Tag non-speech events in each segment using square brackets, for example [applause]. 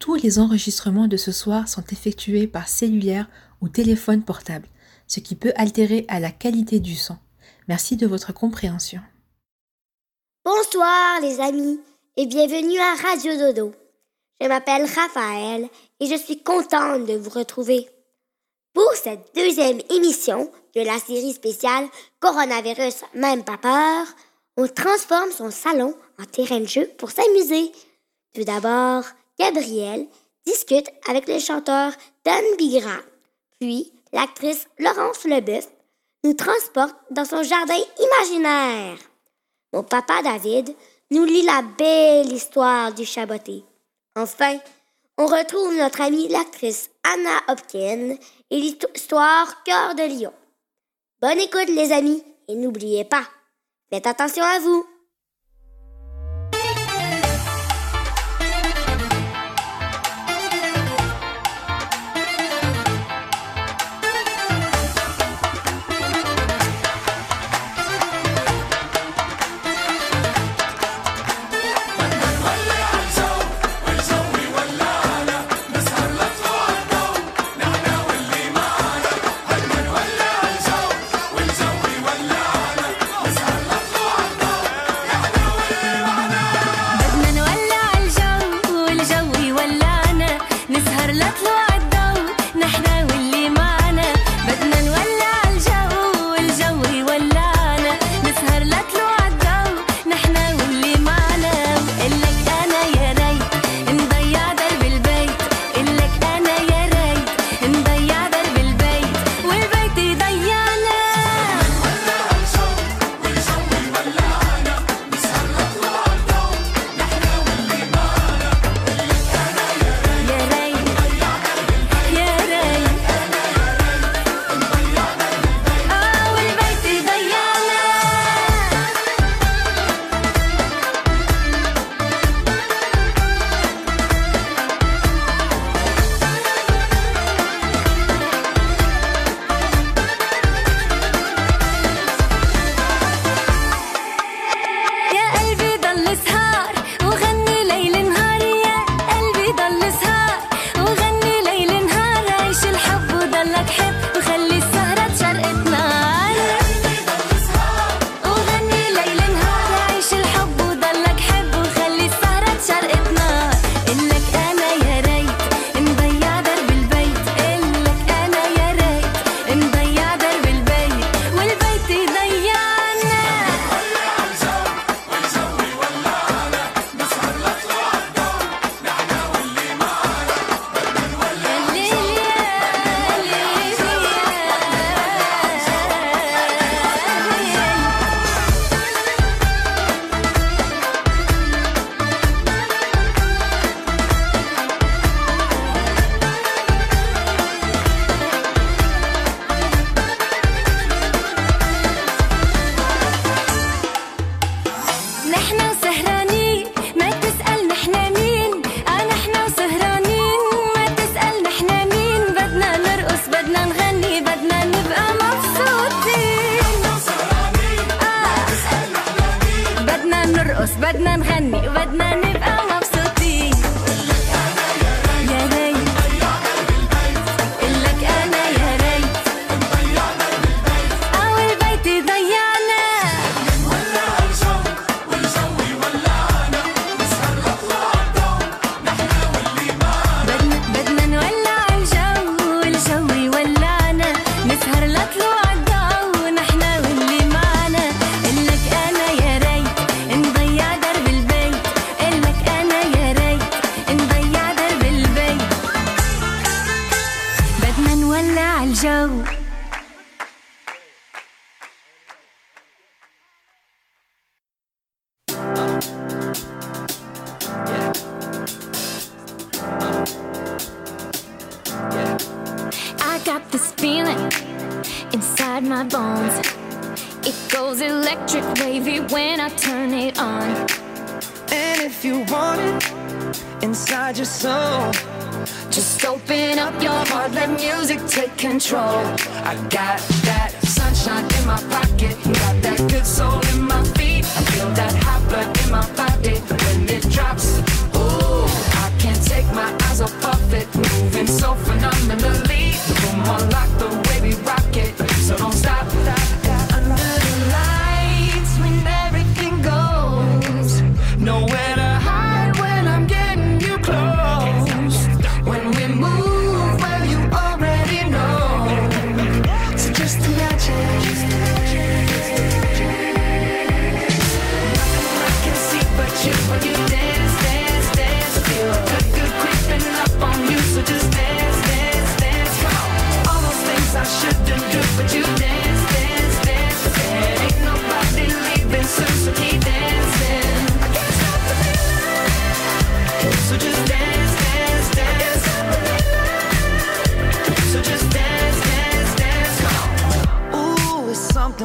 tous les enregistrements de ce soir sont effectués par cellulaire ou téléphone portable, ce qui peut altérer à la qualité du son. Merci de votre compréhension. Bonsoir les amis et bienvenue à Radio Dodo. Je m'appelle Raphaël et je suis contente de vous retrouver. Pour cette deuxième émission de la série spéciale Coronavirus, même pas peur, on transforme son salon en terrain de jeu pour s'amuser. Tout d'abord, Gabriel discute avec le chanteur Dan Bigra. Puis, l'actrice Laurence Leboeuf nous transporte dans son jardin imaginaire. Mon papa David nous lit la belle histoire du chaboté. Enfin, on retrouve notre amie l'actrice Anna Hopkins et l'histoire Cœur de Lion. Bonne écoute les amis et n'oubliez pas, faites attention à vous. this control. I got that sunshine in my pocket, got that good soul in my feet. I feel that hot blood in my body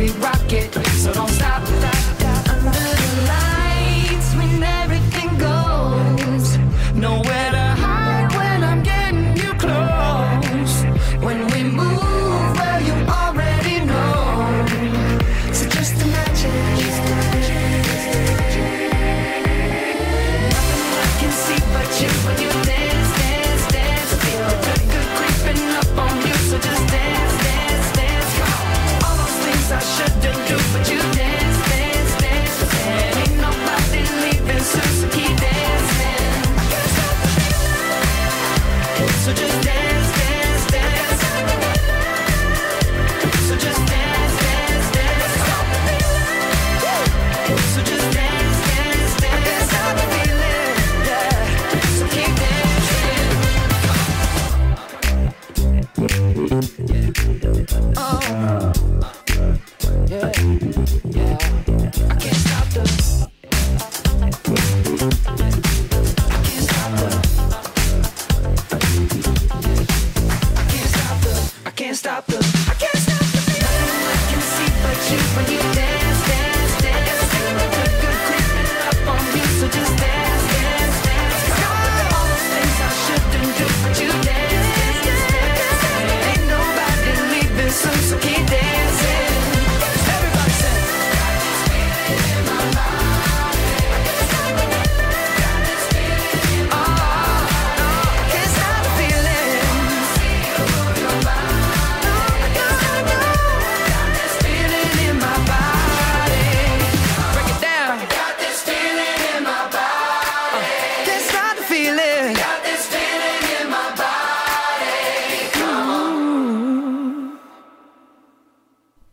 we rock it, so don't stop.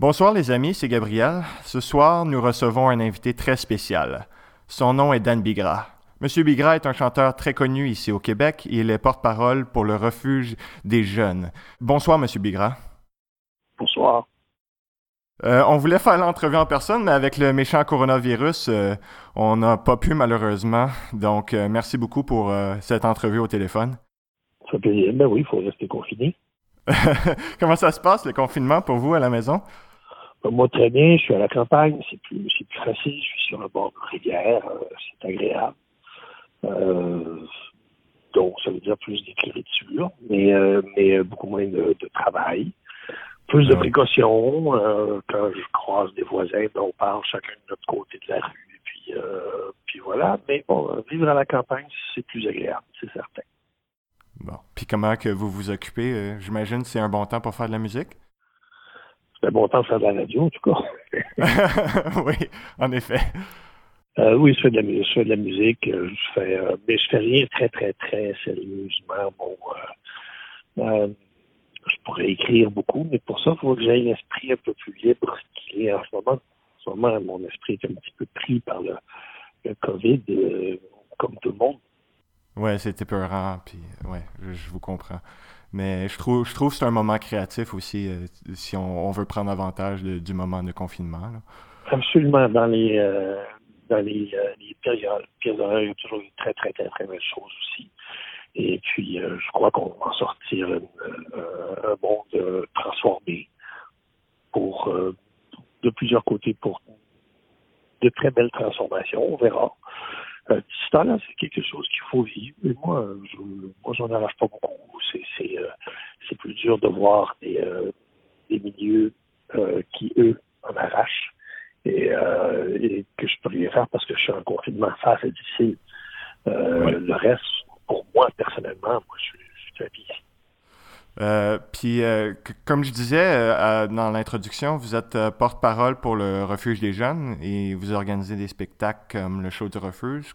Bonsoir les amis, c'est Gabriel. Ce soir, nous recevons un invité très spécial. Son nom est Dan Bigra. Monsieur Bigra est un chanteur très connu ici au Québec et il est porte-parole pour le refuge des jeunes. Bonsoir Monsieur Bigra. Bonsoir. Euh, on voulait faire l'entrevue en personne, mais avec le méchant coronavirus, euh, on n'a pas pu malheureusement. Donc, euh, merci beaucoup pour cette entrevue au téléphone. Ça plaisir. Ben oui, il faut rester confiné. [laughs] Comment ça se passe, le confinement, pour vous à la maison? Ben, moi, très bien. Je suis à la campagne. C'est plus, c'est plus facile. Je suis sur le bord de rivière. euh, c'est agréable. Euh, donc, ça veut dire plus d'écriture, mais, euh, mais beaucoup moins de, de travail. Plus de précautions. euh, quand je croise des voisins, ben, on parle chacun de notre côté de la rue. Et puis, euh, puis voilà. Mais bon, euh, vivre à la campagne, c'est plus agréable, c'est certain. Bon. Puis comment que vous vous occupez? euh, J'imagine que c'est un bon temps pour faire de la musique? C'est un bon temps de faire de la radio, en tout cas. [laughs] oui, en effet. Euh, oui, je fais de la, mu- je fais de la musique, euh, je fais, euh, mais je fais rien très, très, très sérieusement. Bon, euh, je pourrais écrire beaucoup, mais pour ça, il faut que j'aie l'esprit un peu plus libre qu'il est en ce moment. En ce moment, mon esprit est un petit peu pris par le, le COVID, comme tout le monde. Ouais, c'était peurant, puis ouais, je, vous comprends. Mais je trouve, je trouve que c'est un moment créatif aussi, euh, si on, veut prendre avantage du moment de confinement. Absolument. Dans les, euh, dans les, les périodes, il y a toujours eu très, très, très, très belles choses aussi. Et puis, je crois qu'on va en sortir un monde transformé pour, de plusieurs côtés pour de très belles transformations. On verra. Euh, ce temps-là, c'est quelque chose qu'il faut vivre. Mais moi, je, moi, j'en arrache pas beaucoup. C'est, c'est, euh, c'est plus dur de voir des, euh, des milieux euh, qui, eux, en arrachent et, et, que je peux rien faire parce que je suis en confinement. Ça, c'est difficile. Le reste, pour moi, personnellement, moi, je, je suis. Euh, puis, euh, comme je disais euh, dans l'introduction, vous êtes porte-parole pour le Refuge des jeunes et vous organisez des spectacles comme le show du refuge.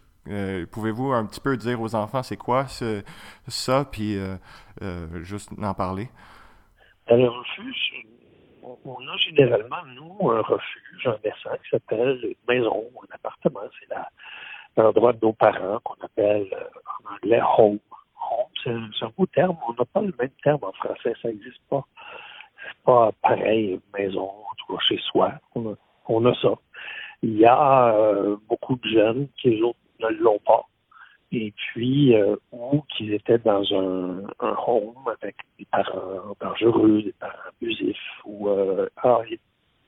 Pouvez-vous un petit peu dire aux enfants c'est quoi ce, ça, puis juste en parler? le refuge, on a généralement, nous, un refuge en naissant qui s'appelle une maison, un appartement. C'est l'endroit de nos parents qu'on appelle en anglais home c'est un, beau terme. On n'a pas le même terme en français. Ça n'existe pas. C'est pas pareil, maison, en chez soi. On a, ça. Il y a euh, beaucoup de jeunes qui, autres, ne l'ont pas. Et puis, euh, ou qu'ils étaient dans un, home avec des parents dangereux, des parents abusifs, ou euh, ah, il y a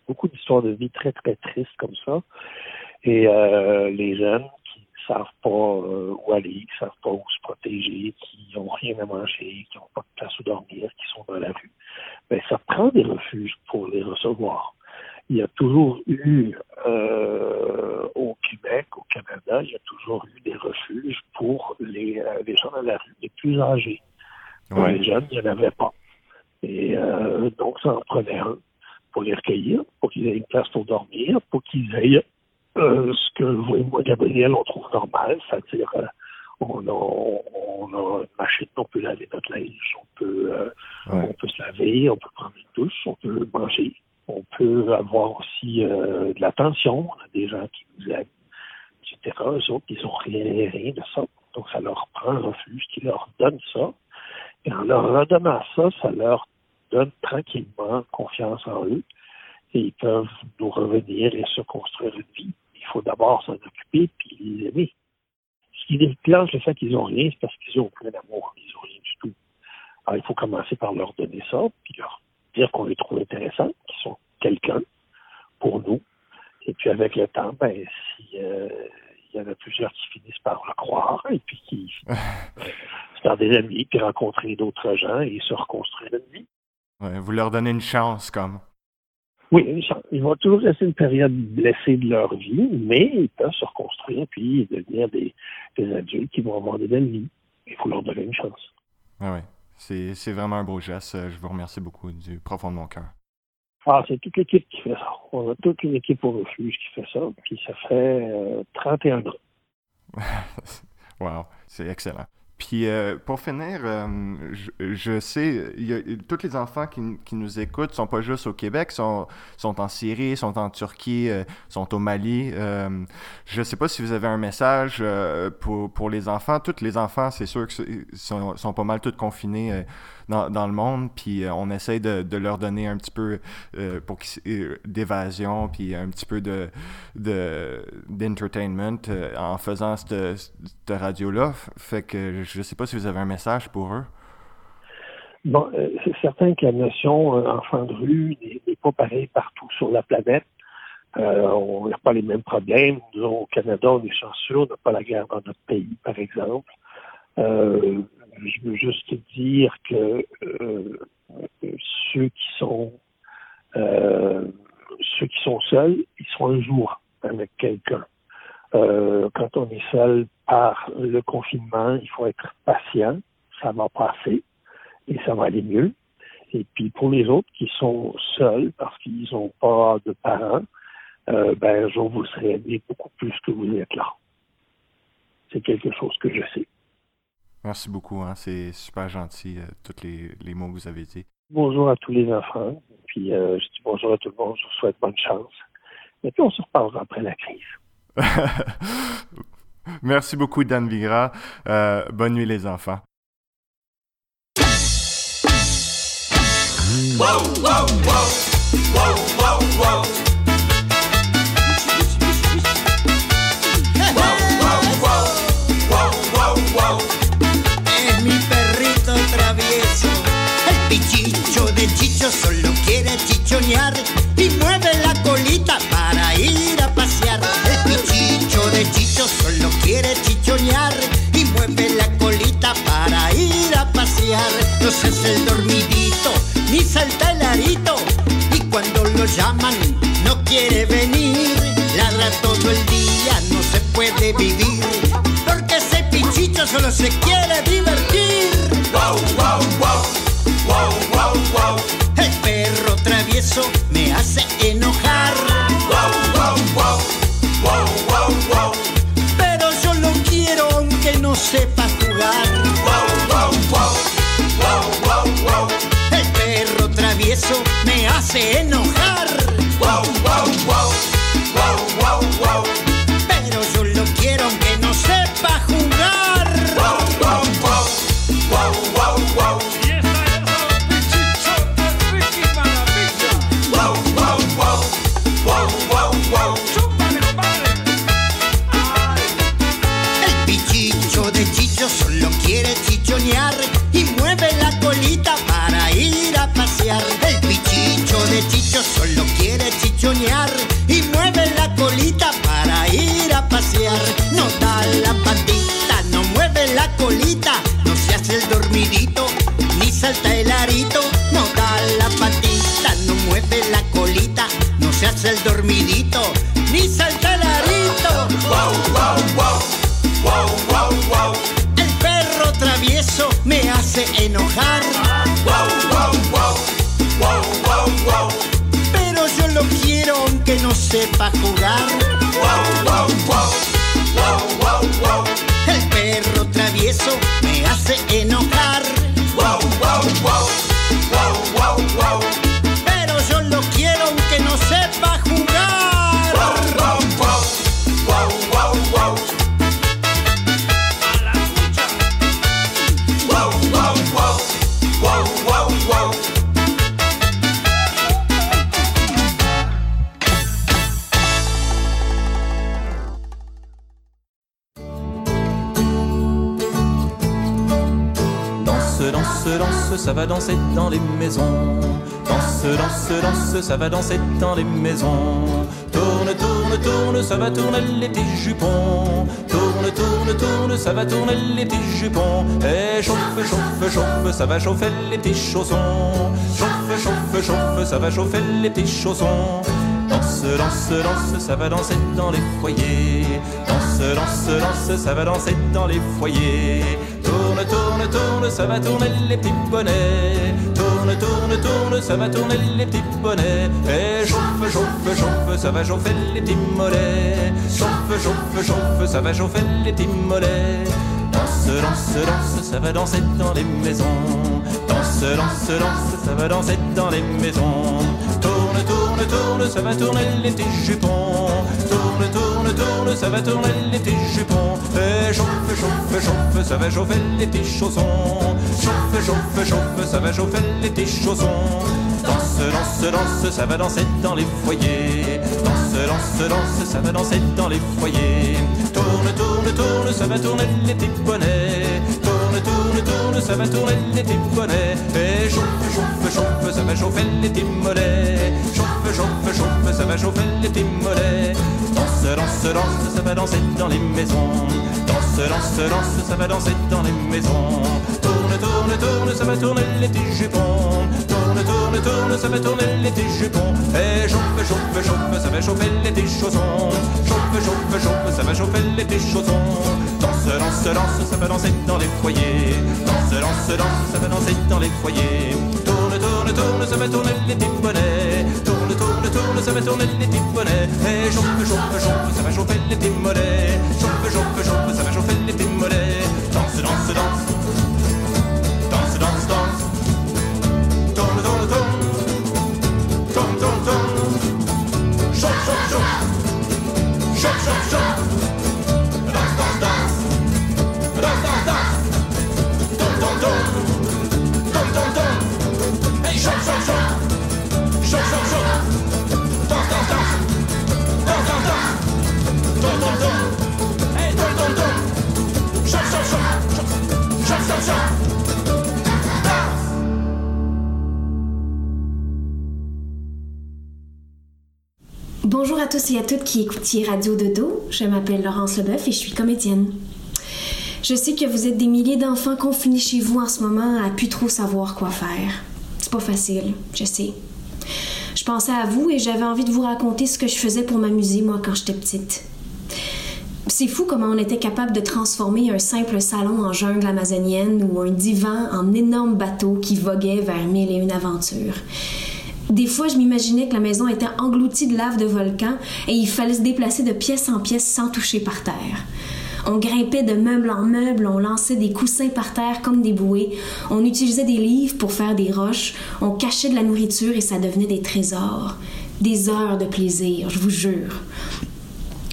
beaucoup d'histoires de vie très, très tristes comme ça. Et les jeunes savent pas euh, où aller, qui savent pas où se protéger, qui n'ont rien à manger, qui n'ont pas de place où dormir, qui sont dans la rue, ben ça prend des refuges pour les recevoir. Il y a toujours eu euh, au Québec, au Canada, il y a toujours eu des refuges pour les, euh, les gens dans la rue les plus âgés. Pour les jeunes, il n'y en avait pas. Et donc, ça en prenait un pour les recueillir, pour qu'ils aient une place pour dormir, pour qu'ils aient euh, ce que vous et moi, Gabriel, on trouve normal, c'est-à-dire euh, on, a, on a une machine, on peut laver notre linge, on peut, euh, on peut se laver, on peut prendre une douche, on peut manger, on peut avoir aussi de l'attention, on a des gens qui nous aiment, etc. Eux autres, ils n'ont rien, rien de ça. Donc, ça leur prend un refuge qui leur donne ça. Et en leur redonnant ça, ça leur donne tranquillement confiance en eux et ils peuvent nous revenir et se construire une vie il faut d'abord s'en occuper puis les aimer. Ce qui déclenche le fait qu'ils n'ont rien, c'est parce qu'ils ont plein d'amour. Ils n'ont rien du tout. Alors, il faut commencer par leur donner ça, puis leur dire qu'on les trouve intéressants, qu'ils sont quelqu'un pour nous. Et puis, avec le temps, ben, si, euh, il y en a plusieurs qui finissent par le croire, et puis qui [laughs] se faire des amis, puis rencontrer d'autres gens et se reconstruire une vie. vous leur donnez une chance, comme. Oui, ils vont toujours rester une période blessée de leur vie, mais ils peuvent se reconstruire puis devenir des, adultes qui vont avoir des belles vies. Il faut leur donner une chance. Ah oui, c'est vraiment un beau geste. Je vous remercie beaucoup du profond de mon cœur. Ah, c'est toute l'équipe qui fait ça. On a toute une équipe au refuge qui fait ça, puis ça fait 31 euh, ans. [laughs] wow, c'est excellent. Puis euh, pour finir, euh, je, sais, y a, tous les enfants qui, nous écoutent sont pas juste au Québec, sont, sont en Syrie, sont en Turquie, euh, sont au Mali. je ne sais pas si vous avez un message pour, pour les enfants. Tous les enfants, c'est sûr qu'ils sont, sont, pas mal tous confinés dans, le monde, puis on essaye de, leur donner un petit peu pour d'évasion, puis un petit peu de d'entertainment en faisant cette, radio-là. Fait que je ne sais pas si vous avez un message pour eux. Bon, euh, c'est certain que la notion euh, enfant de rue n'est pas pareille partout sur la planète. Euh, on n'a pas les mêmes problèmes. Nous, au Canada, on est chanceux, on n'a pas la guerre dans notre pays, par exemple. Je veux juste dire que ceux qui sont ceux qui sont seuls, ils sont un jour avec quelqu'un. quand on est seul par le confinement, il faut être patient, ça va passer et ça va aller mieux. Et puis pour les autres qui sont seuls parce qu'ils n'ont pas de parents, euh, ben un jour vous serez aimé beaucoup plus que vous êtes là. C'est quelque chose que je sais. Merci beaucoup, hein. c'est super gentil, euh, tous les, les mots que vous avez dit. bonjour à tous les enfants. Puis euh, je dis bonjour à tout le monde. Je vous souhaite bonne chance. Et puis on se reparlera après la crise. [laughs] Merci beaucoup, Dan Vigra. Euh, bonne nuit, les enfants. Wow, wow, wow. De Chicho solo quiere chichonear y mueve la colita para ir a pasear. El pichicho de Chicho solo quiere chichonear y mueve la colita para ir a pasear. No se hace el dormidito ni salta el arito y cuando lo llaman no quiere venir. Ladra todo el día, no se puede vivir porque ese pichicho solo se quiere divertir. Wow, wow, wow, me hace sepa jugar. Wow, wow, wow, wow, wow, wow. El perro travieso me hace enojar. Dans les maisons. Danse, danse, danse, ça va danser dans les maisons. Tourne, tourne, tourne, ça va tourner les petits jupons. Tourne, tourne, tourne, ça va tourner les petits jupons. Et chauffe, chauffe, chauffe, ça va chauffer les petits chaussons. Chauffe, chauffe, chauffe, ça va chauffer les petits chaussons. Danse, danse, danse, ça va danser dans les foyers. Danse, danse, ça va danser dans les foyers. Tourne, tourne, tourne, ça va tourner les petits bonnets. Tourne, tourne, tourne, ça va tourner les petits bonnets. Et chauffe, chauffe, chauffe, ça va chauffer les petits mollets. Chauffe, chauffe, chauffe, ça va chauffer les petits mollets. Danse, danse, danse, ça va danser dans les maisons. Danse, danse, danse, ça va danser dans les maisons. Tourne, tourne, tourne, ça va tourner les petits jupons. Tourne, tourne, tourne, ça va tourner les petits jupons. Et chauffe, chauffe, chauffe, ça va chauffer les petits chaussons. Chauffe, chauffe, chauffe, ça va chauffer les petits chaussons. Danse, danse, danse, ça va danser dans les foyers. Danse, danse, danse, ça va danser dans les foyers. Tourne, tourne, tourne, ça va tourner les petits bonnets. Tourne, tourne, tourne, ça va tourner les petits bonnets. Et chauffe, chauffe, chauffe, ça va chauffer les petits mollets. Chauffe, chauffe, chauffe, ça va chauffer les petits mollets. Danse, danse, danse, ça va danser dans les maisons. Danse, danse, danse, ça va danser dans les maisons. Tourne, tourne, tourne, ça va tourner les petits jupons. Tourne, tourne, tourne, ça va tourner les petits jupons. Et chauffe, chauffe, chauffe, ça va chauffer les petits chaussons. Chauffe, chauffe, chauffe, ça va chauffer les petits chaussons. Danse, danse, danse, ça va danser dans les foyers. Danse, danse, danse, ça va danser dans les foyers tourne, tourne, ça fait tourner les petits bonnets. Tourne, tourne, tourne, ça fait tourner les petits. Et eh, ça va les petits mollets. Danse, danse, danse. Danse, danse, danse. Tourne, tourne, tourne. Tourne, tourne, tourne. Chauffe, chauffe, chauffe. Chauffe, chauffe, chauffe. Bonjour à tous et à toutes qui écoutiez Radio Dodo. Je m'appelle Laurence Leboeuf et je suis comédienne. Je sais que vous êtes des milliers d'enfants confinés chez vous en ce moment à plus trop savoir quoi faire. C'est pas facile, je sais. Je pensais à vous et j'avais envie de vous raconter ce que je faisais pour m'amuser, moi, quand j'étais petite. C'est fou comment on était capable de transformer un simple salon en jungle amazonienne ou un divan en énorme bateau qui voguait vers mille et une aventures. Des fois, je m'imaginais que la maison était engloutie de lave de volcan et il fallait se déplacer de pièce en pièce sans toucher par terre. On grimpait de meuble en meuble, on lançait des coussins par terre comme des bouées, on utilisait des livres pour faire des roches, on cachait de la nourriture et ça devenait des trésors. Des heures de plaisir, je vous jure.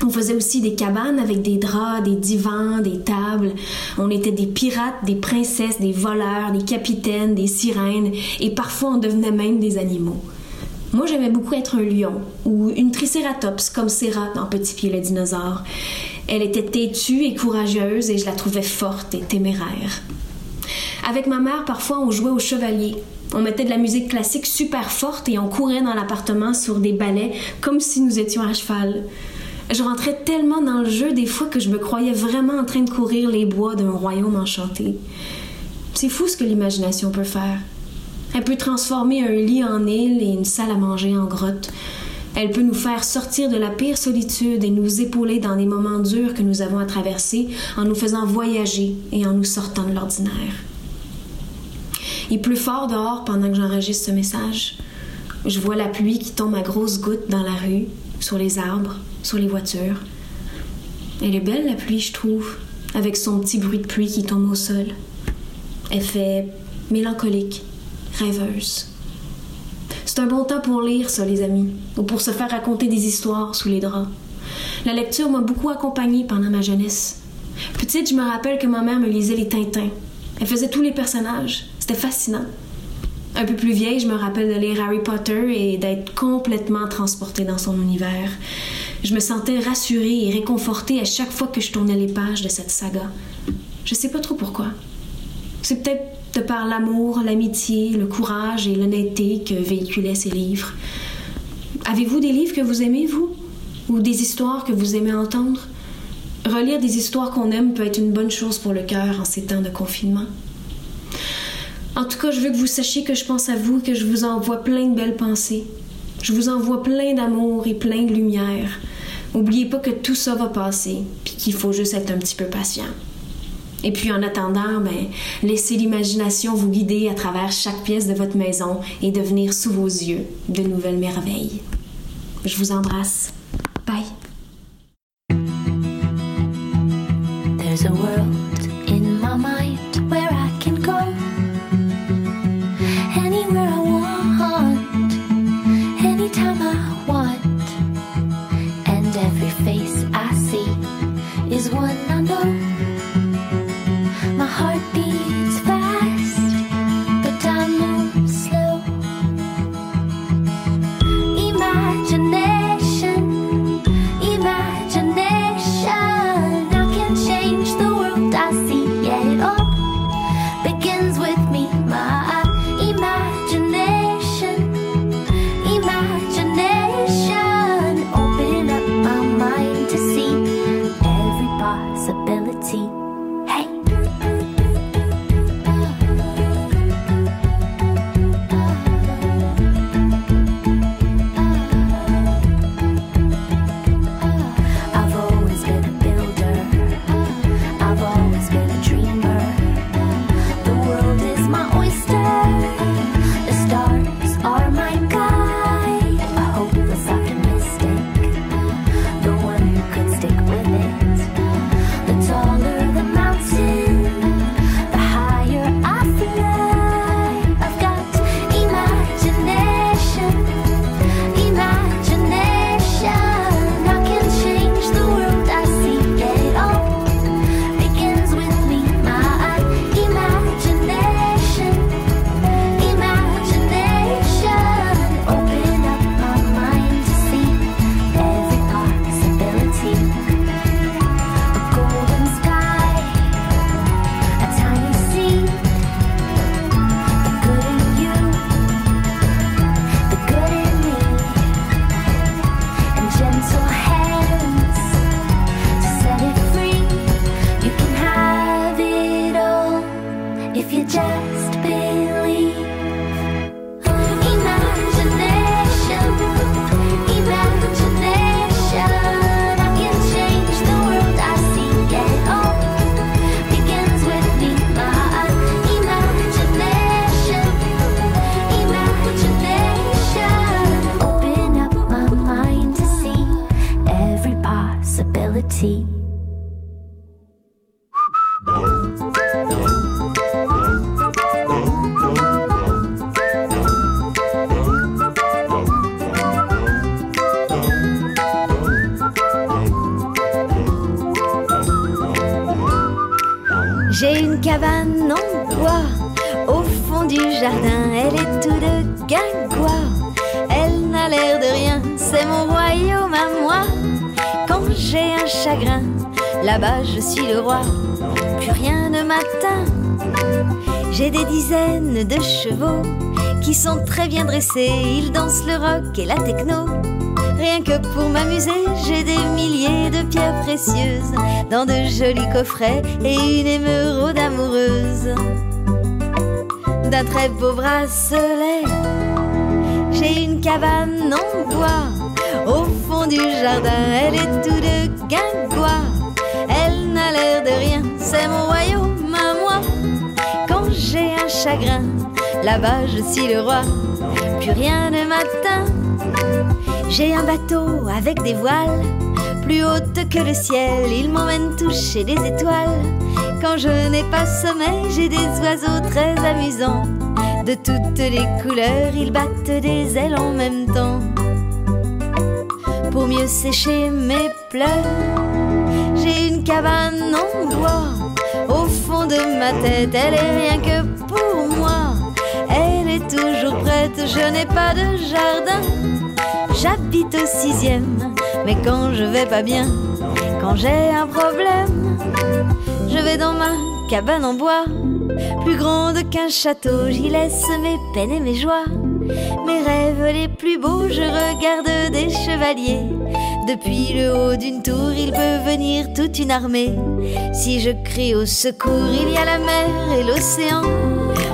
On faisait aussi des cabanes avec des draps, des divans, des tables. On était des pirates, des princesses, des voleurs, des capitaines, des sirènes, et parfois on devenait même des animaux. Moi, j'aimais beaucoup être un lion ou une tricératops comme Serra dans Petit Pied le dinosaure. Elle était têtue et courageuse et je la trouvais forte et téméraire. Avec ma mère, parfois, on jouait au chevalier. On mettait de la musique classique super forte et on courait dans l'appartement sur des balais comme si nous étions à cheval. Je rentrais tellement dans le jeu des fois que je me croyais vraiment en train de courir les bois d'un royaume enchanté. C'est fou ce que l'imagination peut faire. Elle peut transformer un lit en île et une salle à manger en grotte. Elle peut nous faire sortir de la pire solitude et nous épauler dans les moments durs que nous avons à traverser en nous faisant voyager et en nous sortant de l'ordinaire. Il pleut fort dehors pendant que j'enregistre ce message. Je vois la pluie qui tombe à grosses gouttes dans la rue, sur les arbres, sur les voitures. Elle est belle, la pluie, je trouve, avec son petit bruit de pluie qui tombe au sol. Elle fait mélancolique, rêveuse. C'est un bon temps pour lire, ça, les amis, ou pour se faire raconter des histoires sous les draps. La lecture m'a beaucoup accompagnée pendant ma jeunesse. Petite, je me rappelle que ma mère me lisait les Tintins. Elle faisait tous les personnages. C'était fascinant. Un peu plus vieille, je me rappelle de lire Harry Potter et d'être complètement transportée dans son univers. Je me sentais rassurée et réconfortée à chaque fois que je tournais les pages de cette saga. Je sais pas trop pourquoi. C'est peut-être de par l'amour, l'amitié, le courage et l'honnêteté que véhiculaient ces livres. Avez-vous des livres que vous aimez, vous? Ou des histoires que vous aimez entendre? Relire des histoires qu'on aime peut être une bonne chose pour le cœur en ces temps de confinement. En tout cas, je veux que vous sachiez que je pense à vous que je vous envoie plein de belles pensées. Je vous envoie plein d'amour et plein de lumière. N'oubliez pas que tout ça va passer, puis qu'il faut juste être un petit peu patient. Et puis en attendant, ben, laissez l'imagination vous guider à travers chaque pièce de votre maison et devenir sous vos yeux de nouvelles merveilles. Je vous embrasse. Bye. Dizaines de chevaux qui sont très bien dressés. Ils dansent le rock et la techno. Rien que pour m'amuser, j'ai des milliers de pierres précieuses dans de jolis coffrets et une émeraude amoureuse d'un très beau bracelet. J'ai une cabane en bois au fond du jardin, elle est tout de guingois. Elle n'a l'air de rien, c'est mon royaume là-bas je suis le roi, plus rien ne m'atteint. J'ai un bateau avec des voiles plus hautes que le ciel. Il m'emmène toucher des étoiles. Quand je n'ai pas sommeil, j'ai des oiseaux très amusants. De toutes les couleurs, ils battent des ailes en même temps. Pour mieux sécher mes pleurs, j'ai une cabane en bois ma tête. Elle est rien que pour moi. Elle est toujours prête, je n'ai pas de jardin. J'habite au sixième, mais quand je vais pas bien, quand j'ai un problème, je vais dans ma cabane en bois, plus grande qu'un château, j'y laisse mes peines et mes joies. Mes rêves les plus beaux, je regarde des chevaliers. Depuis le haut d'une tour, il peut venir toute une armée. Si je crie au secours, il y a la mer et l'océan.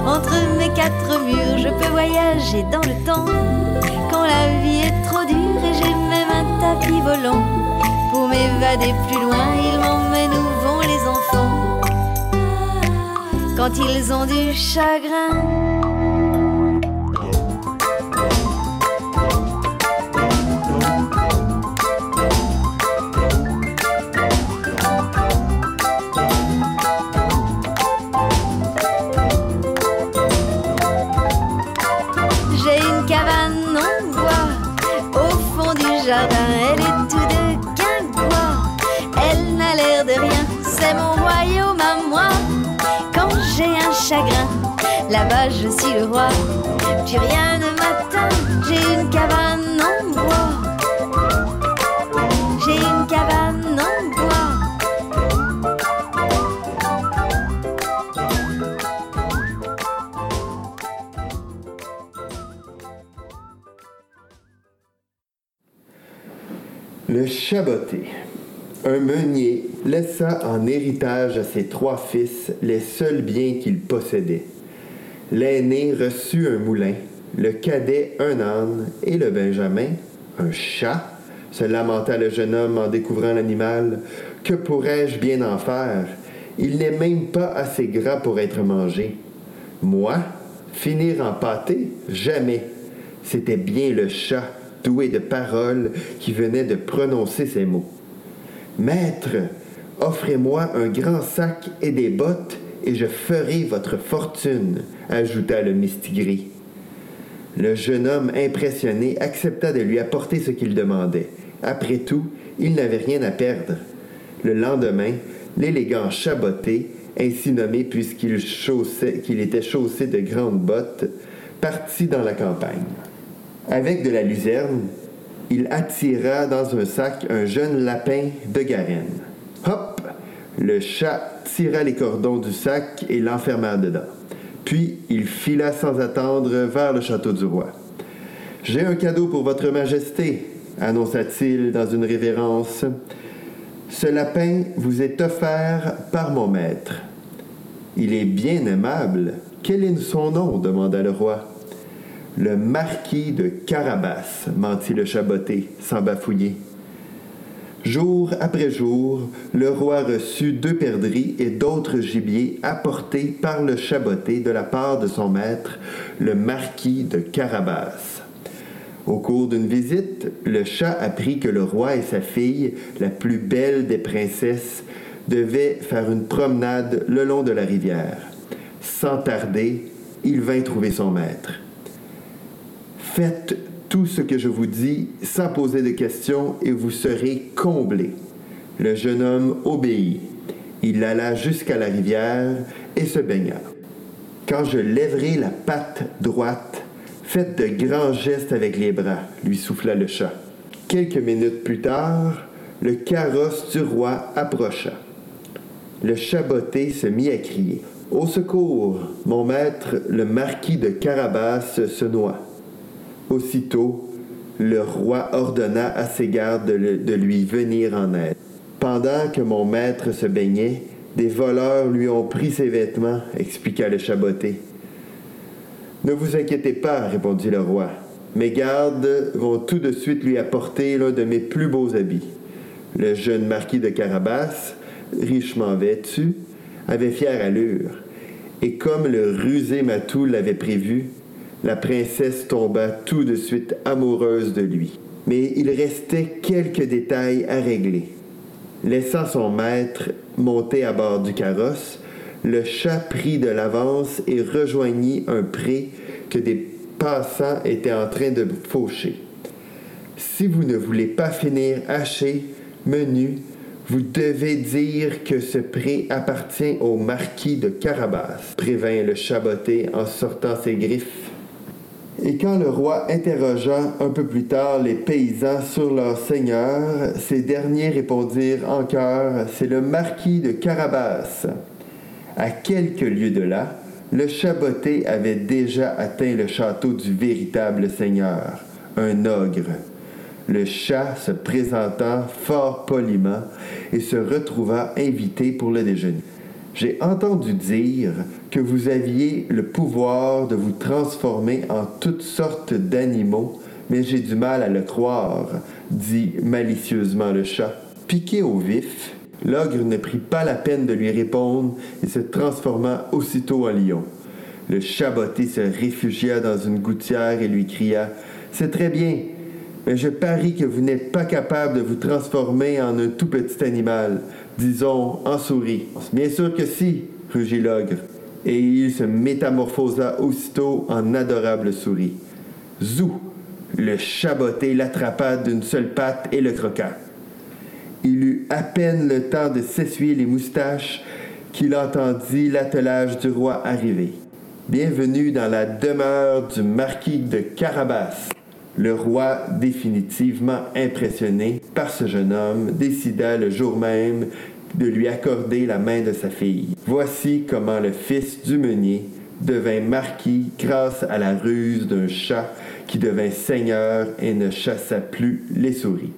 Entre mes quatre murs, je peux voyager dans le temps. Quand la vie est trop dure et j'ai même un tapis volant. Pour m'évader plus loin, il m'emmène où vont les enfants. Quand ils ont du chagrin. Je suis le roi. Plus rien ne m'atteint. J'ai une cabane en bois. J'ai une cabane en bois. Le chaboté. Un meunier laissa en héritage à ses trois fils les seuls biens qu'ils possédaient. L'aîné reçut un moulin, le cadet un âne et le benjamin un chat. Se lamenta le jeune homme en découvrant l'animal. Que pourrais-je bien en faire? Il n'est même pas assez gras pour être mangé. Moi Finir en pâté? Jamais. C'était bien le chat, doué de paroles, qui venait de prononcer ces mots. Maître, offrez-moi un grand sac et des bottes, et je ferai votre fortune, ajouta le mistigris. Le jeune homme impressionné accepta de lui apporter ce qu'il demandait. Après tout, il n'avait rien à perdre. Le lendemain, l'élégant chaboté, ainsi nommé puisqu'il était chaussé de grandes bottes, partit dans la campagne. Avec de la luzerne, il attira dans un sac un jeune lapin de Garenne. Hop! Le chat tira les cordons du sac et l'enferma dedans. Puis il fila sans attendre vers le château du roi. J'ai un cadeau pour votre majesté, annonça-t-il dans une révérence. Ce lapin vous est offert par mon maître. Il est bien aimable, Quel est son nom? demanda le roi. Le marquis de Carabas, mentit le chaboté, sans bafouiller. Jour après jour, le roi reçut deux perdrix et d'autres gibiers apportés par le chaboté de la part de son maître, le marquis de Carabas. Au cours d'une visite, le chat apprit que le roi et sa fille, la plus belle des princesses, devaient faire une promenade le long de la rivière. Sans tarder, il vint trouver son maître. Faites tout ce que je vous dis sans poser de questions et vous serez comblés. Le jeune homme obéit. Il alla jusqu'à la rivière et se baigna. Quand je lèverai la patte droite, faites de grands gestes avec les bras, lui souffla le chat. Quelques minutes plus tard, le carrosse du roi approcha. Le chaboté se mit à crier. Au secours, mon maître, le marquis de Carabas, se noie. Aussitôt, le roi ordonna à ses gardes de, lui venir en aide. Pendant que mon maître se baignait, des voleurs lui ont pris ses vêtements, expliqua le chaboté. Ne vous inquiétez pas, répondit le roi. Mes gardes vont tout de suite lui apporter l'un de mes plus beaux habits. Le jeune marquis de Carabas, richement vêtu, avait fière allure. Et comme le rusé Matou l'avait prévu, la princesse tomba tout de suite amoureuse de lui. Mais il restait quelques détails à régler. Laissant son maître monter à bord du carrosse, le chat prit de l'avance et rejoignit un pré que des passants étaient en train de faucher. Si vous ne voulez pas finir haché, menu, vous devez dire que ce pré appartient au marquis de Carabas, prévint le chaboté en sortant ses griffes. Et quand le roi interrogea un peu plus tard les paysans sur leur seigneur, ces derniers répondirent en chœur C'est le marquis de Carabas. À quelques lieues de là, le chaboté avait déjà atteint le château du véritable seigneur, un ogre. Le chat se présenta fort poliment et se retrouva invité pour le déjeuner. J'ai entendu dire que vous aviez le pouvoir de vous transformer en toutes sortes d'animaux, mais j'ai du mal à le croire, dit malicieusement le chat. Piqué au vif, l'ogre ne prit pas la peine de lui répondre et se transforma aussitôt en lion. Le chaboté se réfugia dans une gouttière et lui cria C'est très bien, mais je parie que vous n'êtes pas capable de vous transformer en un tout petit animal, disons en souris. Bien sûr que si, rugit l'ogre, et il se métamorphosa aussitôt en adorable souris. Zou! Le chaboté l'attrapa d'une seule patte et le croqua. Il eut à peine le temps de s'essuyer les moustaches qu'il entendit l'attelage du roi arriver. Bienvenue dans la demeure du marquis de Carabas. Le roi, définitivement impressionné par ce jeune homme, décida le jour même de lui accorder la main de sa fille. Voici comment le fils du meunier devint marquis grâce à la ruse d'un chat qui devint seigneur et ne chassa plus les souris.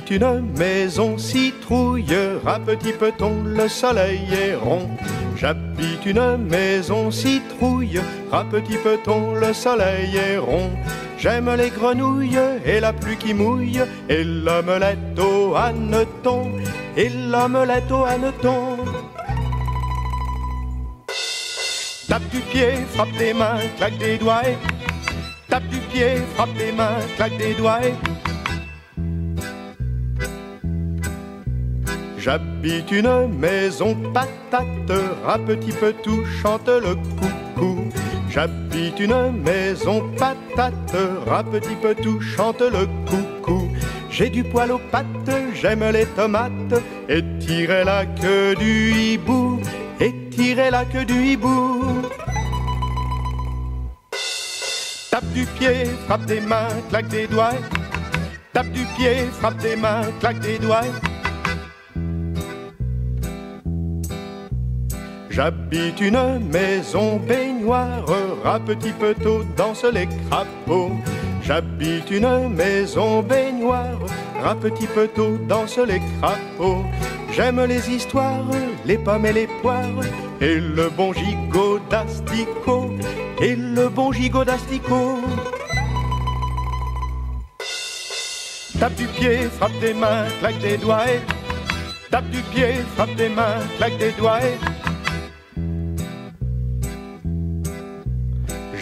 J'habite une maison citrouille, à petit peton, le soleil est rond. J'habite une maison citrouille, à petit peton, le soleil est rond. J'aime les grenouilles et la pluie qui mouille, et l'omelette au hanneton, et l'omelette au hanneton. Tape du pied, frappe des mains, claque des doigts. Tape du pied, frappe des mains, claque des doigts. J'habite une maison patate, un petit peu tout chante le coucou. J'habite une maison patate, un petit peu tout chante le coucou. J'ai du poil aux pattes, j'aime les tomates, et tirer la queue du hibou, et tirer la queue du hibou. Tape du pied, frappe des mains, claque des doigts. Tape du pied, frappe des mains, claque des doigts. J'habite une maison baignoire, à petit peu tôt les crapauds. J'habite une maison baignoire, à petit peu tôt dansent les crapauds. J'aime les histoires, les pommes et les poires, et le bon gigot d'asticot, et le bon gigot d'asticot. Tape du pied, frappe des mains, claque des doigts. Tape du pied, frappe des mains, claque des doigts.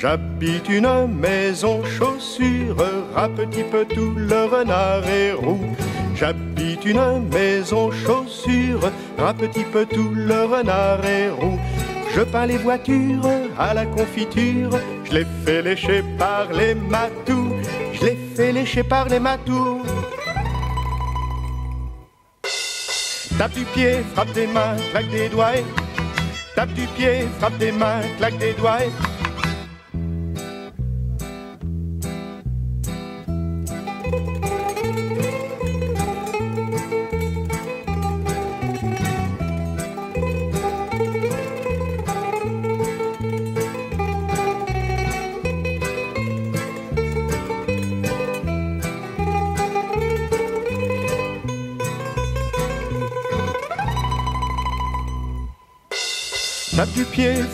J'habite une maison chaussure, à petit peu tout le renard est roux. J'habite une maison chaussure, à petit peu tout le renard est roux. Je peins les voitures à la confiture, je les fais lécher par les matous, je les fais lécher par les matous. Tape du pied, frappe des mains, claque des doigts. Tape du pied, frappe des mains, claque des doigts.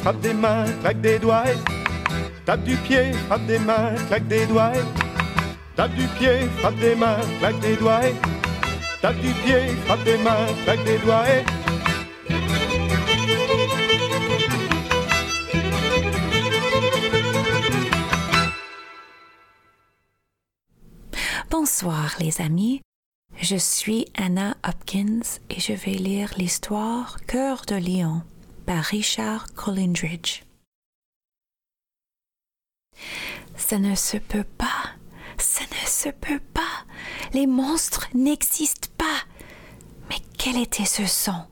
Frappe des mains, claque des doigts. Tape du pied, frappe des mains, claque des doigts. Tape du pied, frappe des mains, claque des doigts. Tape du pied, frappe des mains, claque des doigts. Bonsoir les amis, je suis Anna Hopkins et je vais lire l'histoire Cœur de lion par Richard Collindridge. Ça ne se peut pas, ça ne se peut pas, les monstres n'existent pas. Mais quel était ce son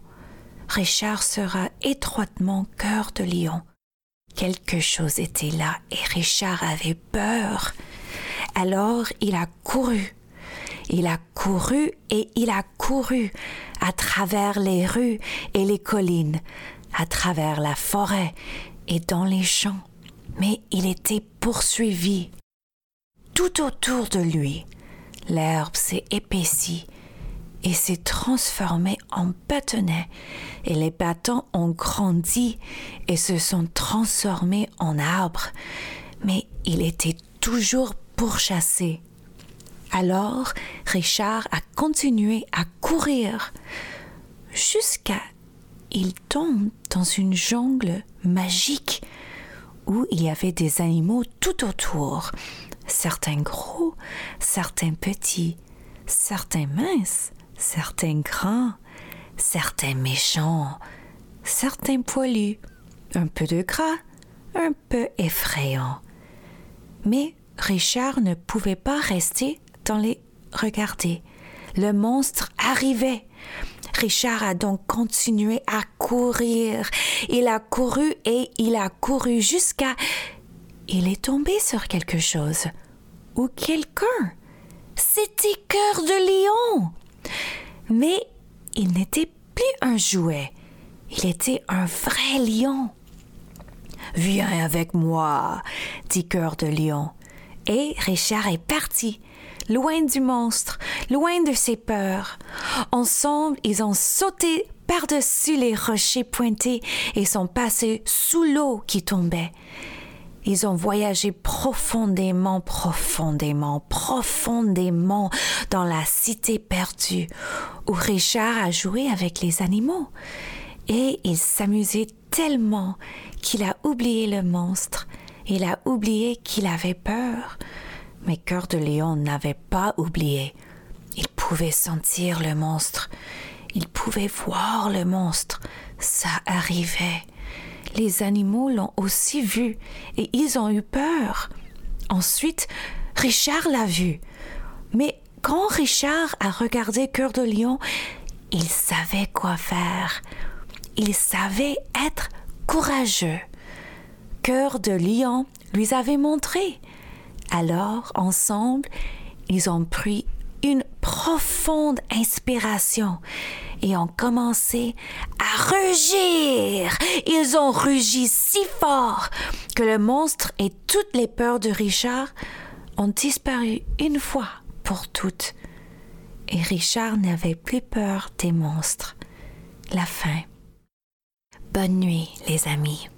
Richard sera étroitement cœur de lion. Quelque chose était là et Richard avait peur. Alors il a couru. Il a couru et il a couru à travers les rues et les collines, à travers la forêt et dans les champs. Mais il était poursuivi. Tout autour de lui, l'herbe s'est épaissie et s'est transformée en bâtonnets, et les bâtons ont grandi et se sont transformés en arbres, mais il était toujours pourchassé. Alors Richard a continué à courir jusqu'à il tombe dans une jungle magique où il y avait des animaux tout autour, certains gros, certains petits, certains minces, certains grands, certains méchants, certains poilus, un peu de gras, un peu effrayants. Mais Richard ne pouvait pas rester dans les regarder. Le monstre arrivait. Richard a donc continué à courir. Il a couru et il a couru jusqu'à... Il est tombé sur quelque chose. Ou quelqu'un. C'était Cœur de Lion. Mais il n'était plus un jouet. Il était un vrai lion. Viens avec moi, dit Cœur de Lion. Et Richard est parti. Loin du monstre, loin de ses peurs. Ensemble, ils ont sauté par-dessus les rochers pointés et sont passés sous l'eau qui tombait. Ils ont voyagé profondément, profondément, profondément dans la cité perdue où Richard a joué avec les animaux. Et il s'amusait tellement qu'il a oublié le monstre. Il a oublié qu'il avait peur. Mais Cœur de Lion n'avait pas oublié. Il pouvait sentir le monstre. Il pouvait voir le monstre. Ça arrivait. Les animaux l'ont aussi vu et ils ont eu peur. Ensuite, Richard l'a vu. Mais quand Richard a regardé Cœur de Lion, il savait quoi faire. Il savait être courageux. Cœur de Lion lui avait montré. Alors, ensemble, ils ont pris une profonde inspiration et ont commencé à rugir. Ils ont rugi si fort que le monstre et toutes les peurs de Richard ont disparu une fois pour toutes. Et Richard n'avait plus peur des monstres. La fin. Bonne nuit, les amis.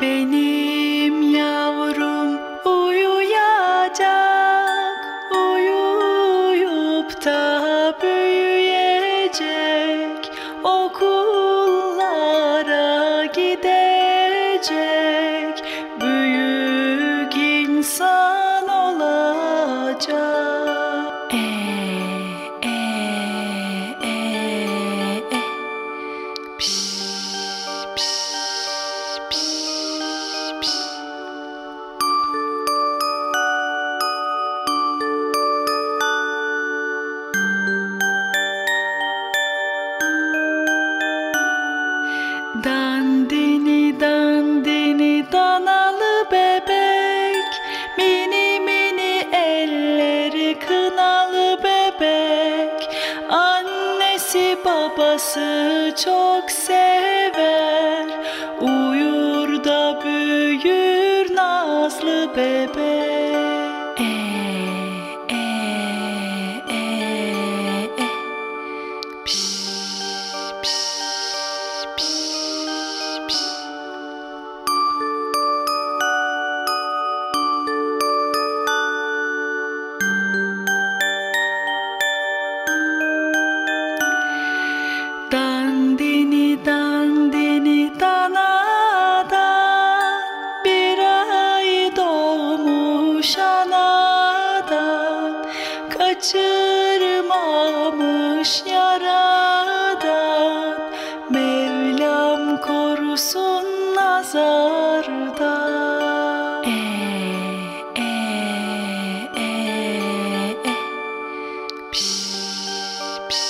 被你。E, e, e, e. Piş, piş,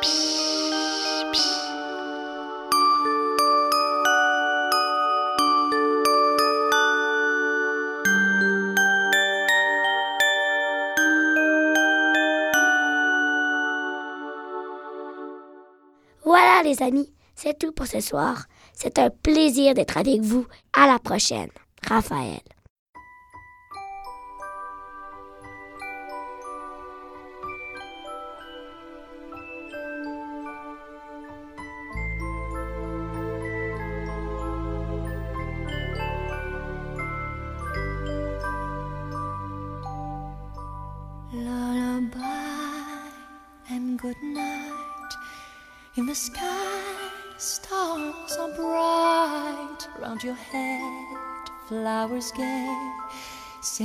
piş. Voilà les amis, c'est tout pour ce soir. C'est un plaisir d'être avec vous. À la prochaine. Raphaël.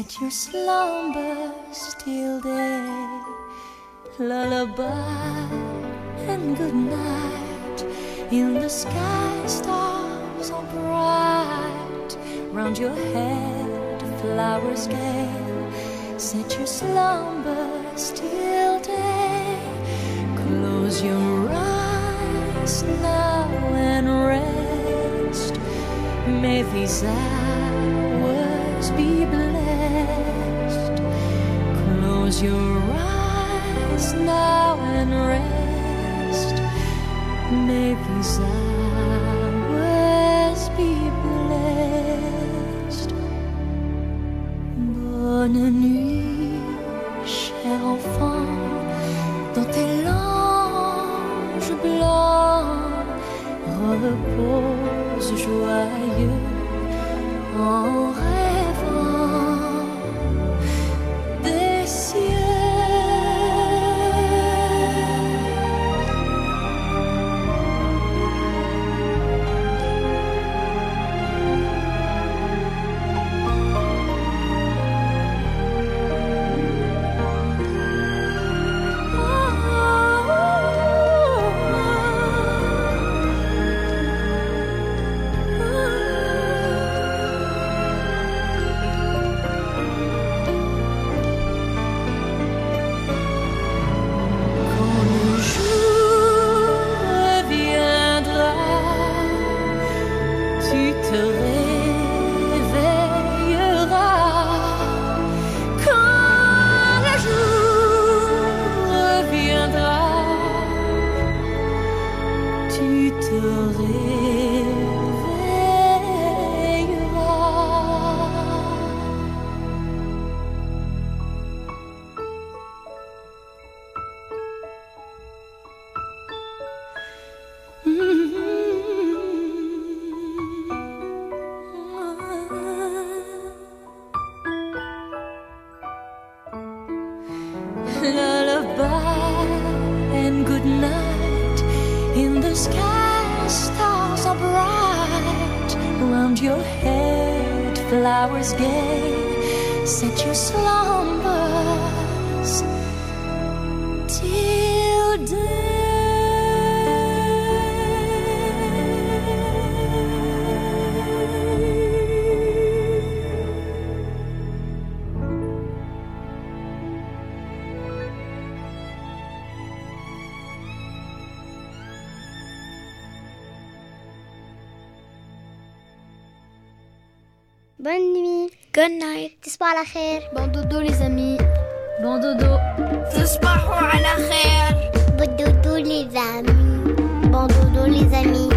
Set your slumber till day. Lullaby and good night. In the sky, stars are bright. Round your head, flowers gay. Set your slumber till day. Close your eyes now and rest. May these hours be blessed. Your eyes now and rest, may peace. goodbye and good night. In the sky, stars are bright. Around your head, flowers gay. Set you slow. Bon dodo les amis, bon dodo, tu es beau. Bon dodo les amis, bon dodo les amis.